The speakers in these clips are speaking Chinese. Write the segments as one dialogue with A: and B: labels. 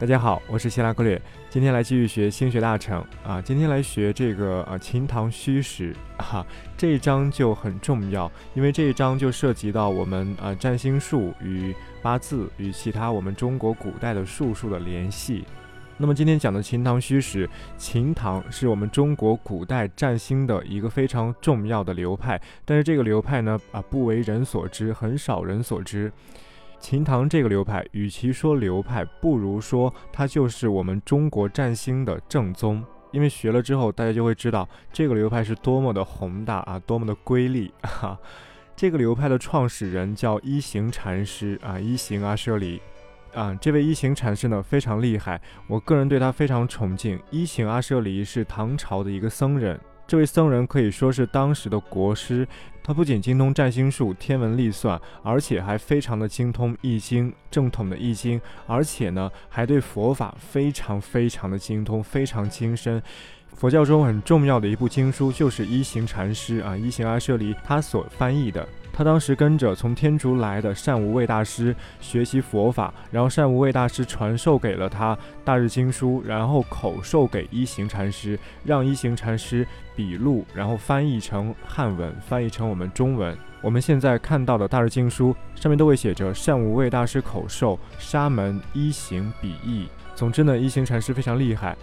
A: 大家好，我是希拉克略，今天来继续学星学大成啊，今天来学这个啊秦唐虚实哈，这一章就很重要，因为这一章就涉及到我们啊占星术与八字与其他我们中国古代的术数的联系。那么今天讲的秦唐虚实，秦唐是我们中国古代占星的一个非常重要的流派，但是这个流派呢啊不为人所知，很少人所知。秦唐这个流派，与其说流派，不如说它就是我们中国占星的正宗。因为学了之后，大家就会知道这个流派是多么的宏大啊，多么的瑰丽 哈。这个流派的创始人叫一行禅师啊，一行阿舍离啊。这位一行禅师呢非常厉害，我个人对他非常崇敬。一行阿舍离是唐朝的一个僧人。这位僧人可以说是当时的国师，他不仅精通占星术、天文历算，而且还非常的精通易经，正统的易经，而且呢，还对佛法非常非常的精通，非常精深。佛教中很重要的一部经书就是一行禅师啊，一行阿舍离他所翻译的。他当时跟着从天竺来的善无畏大师学习佛法，然后善无畏大师传授给了他大日经书，然后口授给一行禅师，让一行禅师笔录，然后翻译成汉文，翻译成我们中文。我们现在看到的大日经书上面都会写着善无畏大师口授，沙门一行笔译。总之呢，一行禅师非常厉害。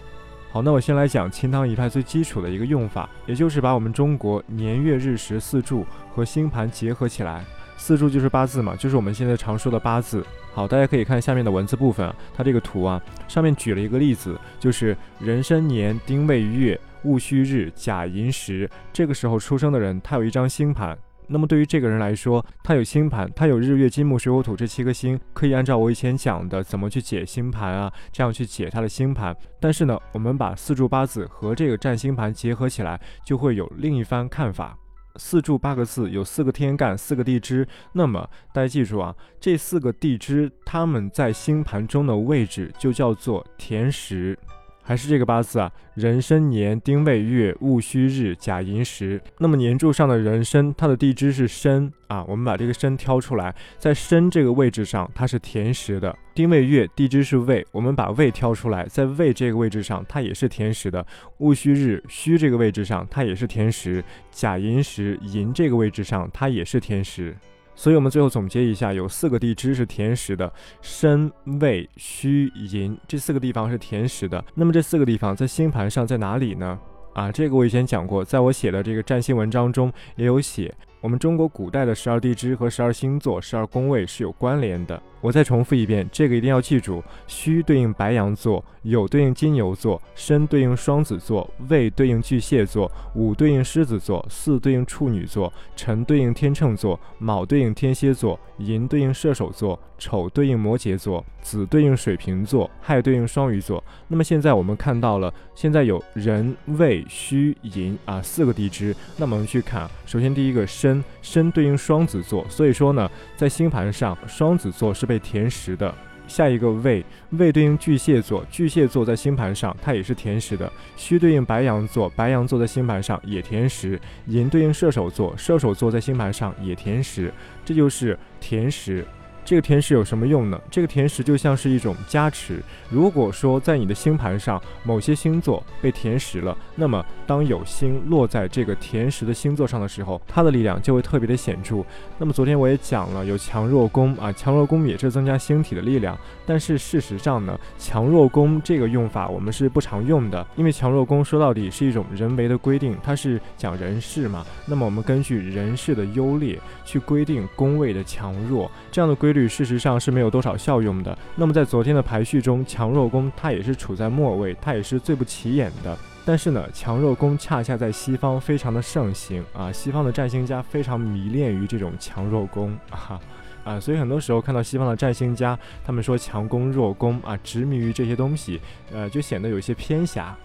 A: 好，那我先来讲清汤一派最基础的一个用法，也就是把我们中国年月日时四柱和星盘结合起来。四柱就是八字嘛，就是我们现在常说的八字。好，大家可以看下面的文字部分，它这个图啊，上面举了一个例子，就是壬申年丁未月戊戌日甲寅时，这个时候出生的人，他有一张星盘。那么对于这个人来说，他有星盘，他有日月金木水火土这七颗星，可以按照我以前讲的怎么去解星盘啊，这样去解他的星盘。但是呢，我们把四柱八字和这个占星盘结合起来，就会有另一番看法。四柱八个字有四个天干，四个地支。那么大家记住啊，这四个地支它们在星盘中的位置就叫做田时。还是这个八字啊，壬申年丁未月戊戌日甲寅时。那么年柱上的壬申，它的地支是申啊。我们把这个申挑出来，在申这个位置上，它是田时的。丁未月地支是未，我们把未挑出来，在未这个位置上，它也是田时的。戊戌日戌这个位置上，它也是田时。甲寅时寅这个位置上，它也是田时。所以，我们最后总结一下，有四个地支是填实的，申、未、戌、寅这四个地方是填实的。那么这四个地方在星盘上在哪里呢？啊，这个我以前讲过，在我写的这个占星文章中也有写。我们中国古代的十二地支和十二星座、十二宫位是有关联的。我再重复一遍，这个一定要记住：戌对应白羊座，酉对应金牛座，申对应双子座，未对应巨蟹座，午对应狮子座，巳对应处女座，辰对应天秤座，卯对应天蝎座，寅对应射手座，丑对应摩羯座，子对应水瓶座，亥对应双鱼座。那么现在我们看到了，现在有壬、未、戌、寅啊四个地支。那么我们去看，首先第一个申。申对应双子座，所以说呢，在星盘上，双子座是被甜食的。下一个胃，胃对应巨蟹座，巨蟹座在星盘上它也是甜食的。戌对应白羊座，白羊座在星盘上也甜食。寅对应射手座，射手座在星盘上也甜食。这就是甜食。这个天时有什么用呢？这个天时就像是一种加持。如果说在你的星盘上某些星座被填实了，那么当有星落在这个填实的星座上的时候，它的力量就会特别的显著。那么昨天我也讲了，有强弱宫啊，强弱宫也是增加星体的力量。但是事实上呢，强弱宫这个用法我们是不常用的，因为强弱宫说到底是一种人为的规定，它是讲人事嘛。那么我们根据人事的优劣去规定宫位的强弱，这样的规。事实上是没有多少效用的。那么在昨天的排序中，强弱宫它也是处在末位，它也是最不起眼的。但是呢，强弱宫恰恰在西方非常的盛行啊，西方的占星家非常迷恋于这种强弱宫啊啊，所以很多时候看到西方的占星家，他们说强攻弱攻啊，执迷于这些东西，呃，就显得有些偏狭。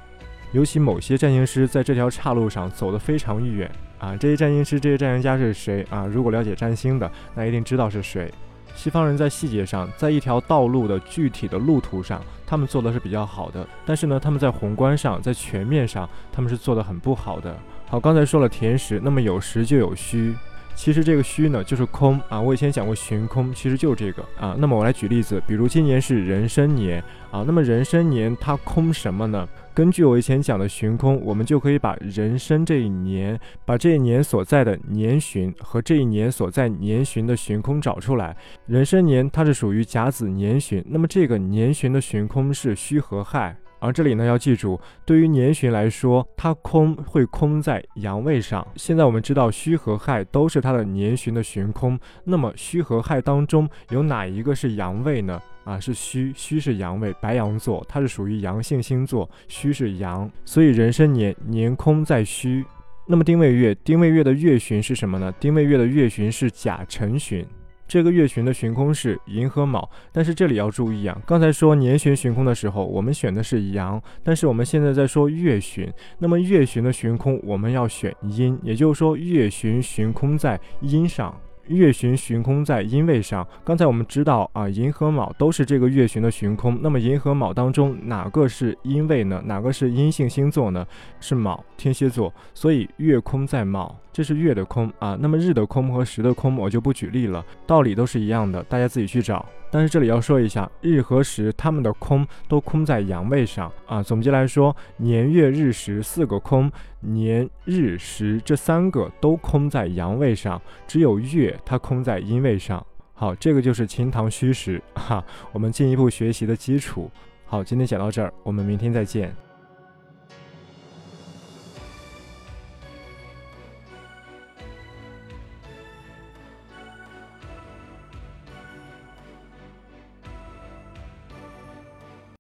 A: 尤其某些占星师在这条岔路上走得非常远啊，这些占星师、这些占星家是谁啊？如果了解占星的，那一定知道是谁。西方人在细节上，在一条道路的具体的路途上，他们做的是比较好的。但是呢，他们在宏观上，在全面上，他们是做的很不好的。好，刚才说了田时，那么有时就有虚，其实这个虚呢就是空啊。我以前讲过寻空，其实就这个啊。那么我来举例子，比如今年是壬申年啊，那么壬申年它空什么呢？根据我以前讲的旬空，我们就可以把壬申这一年，把这一年所在的年旬和这一年所在年旬的旬空找出来。壬申年它是属于甲子年旬，那么这个年旬的旬空是虚和亥。而这里呢，要记住，对于年旬来说，它空会空在阳位上。现在我们知道戌和亥都是它的年旬的旬空，那么戌和亥当中有哪一个是阳位呢？啊，是戌，戌是阳位，白羊座，它是属于阳性星座，戌是阳，所以人生年年空在戌。那么丁未月，丁未月的月旬是什么呢？丁未月的月旬是甲辰旬。这个月旬的旬空是寅和卯，但是这里要注意啊，刚才说年旬旬空的时候，我们选的是阳，但是我们现在在说月旬，那么月旬的旬空我们要选阴，也就是说月旬旬空在阴上。月巡旬空在阴位上，刚才我们知道啊，寅和卯都是这个月巡的旬空。那么寅和卯当中哪个是阴位呢？哪个是阴性星座呢？是卯，天蝎座。所以月空在卯，这是月的空啊。那么日的空和时的空我就不举例了，道理都是一样的，大家自己去找。但是这里要说一下，日和时它们的空都空在阳位上啊。总结来说，年月日时四个空，年日时这三个都空在阳位上，只有月它空在阴位上。好，这个就是秦唐虚实哈，我们进一步学习的基础。好，今天讲到这儿，我们明天再见。